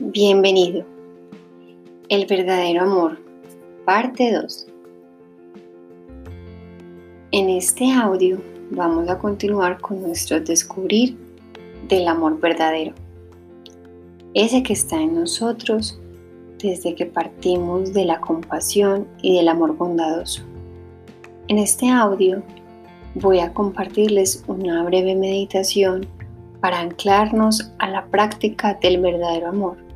Bienvenido. El verdadero amor, parte 2. En este audio vamos a continuar con nuestro descubrir del amor verdadero. Ese que está en nosotros desde que partimos de la compasión y del amor bondadoso. En este audio voy a compartirles una breve meditación para anclarnos a la práctica del verdadero amor,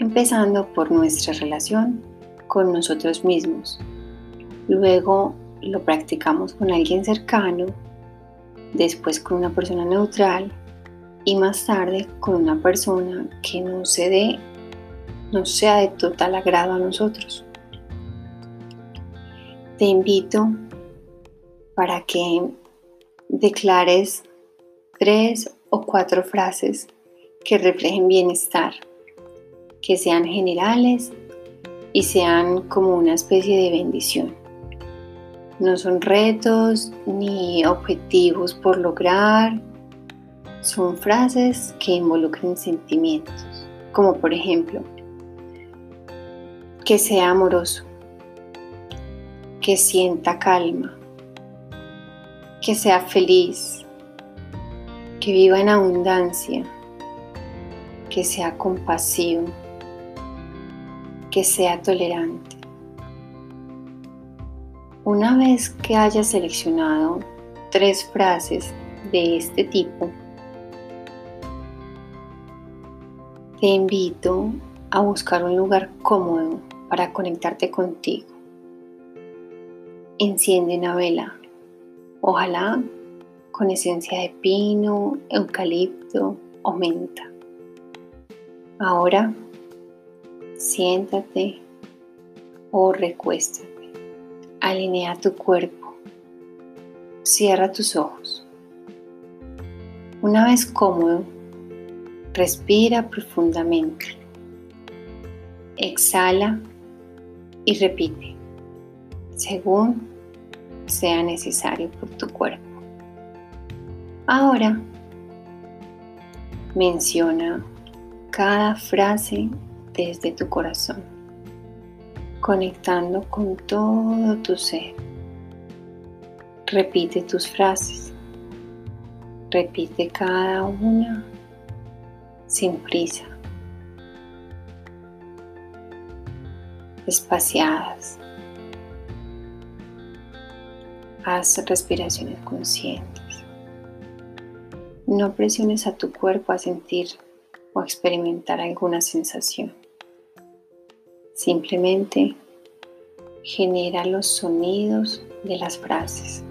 empezando por nuestra relación con nosotros mismos. Luego lo practicamos con alguien cercano, después con una persona neutral y más tarde con una persona que no se dé, no sea de total agrado a nosotros. Te invito para que declares tres o cuatro frases que reflejen bienestar, que sean generales y sean como una especie de bendición. No son retos ni objetivos por lograr, son frases que involucren sentimientos, como por ejemplo, que sea amoroso, que sienta calma, que sea feliz, que viva en abundancia, que sea compasivo, que sea tolerante. Una vez que hayas seleccionado tres frases de este tipo, te invito a buscar un lugar cómodo para conectarte contigo. Enciende una vela, ojalá con esencia de pino, eucalipto o menta. Ahora siéntate o recuéstate. Alinea tu cuerpo. Cierra tus ojos. Una vez cómodo, respira profundamente. Exhala y repite, según sea necesario por tu cuerpo. Ahora menciona cada frase desde tu corazón, conectando con todo tu ser. Repite tus frases. Repite cada una sin prisa, espaciadas. Haz respiraciones conscientes. No presiones a tu cuerpo a sentir o experimentar alguna sensación. Simplemente genera los sonidos de las frases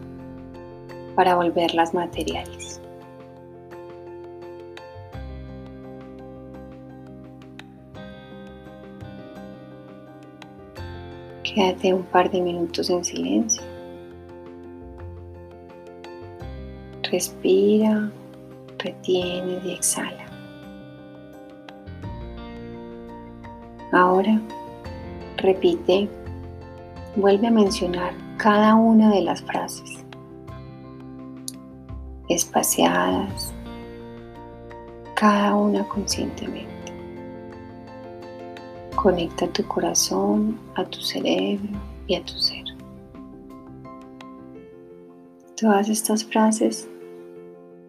para volverlas materiales. Quédate un par de minutos en silencio. Respira retiene y exhala. Ahora repite, vuelve a mencionar cada una de las frases, espaciadas, cada una conscientemente. Conecta tu corazón a tu cerebro y a tu ser. Todas estas frases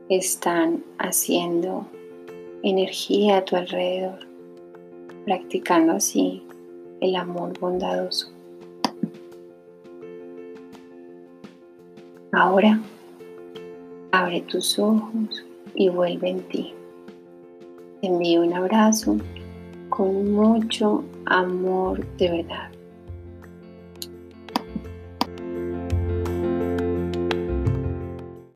están haciendo energía a tu alrededor, practicando así el amor bondadoso. Ahora abre tus ojos y vuelve en ti. Te envío un abrazo con mucho amor de verdad.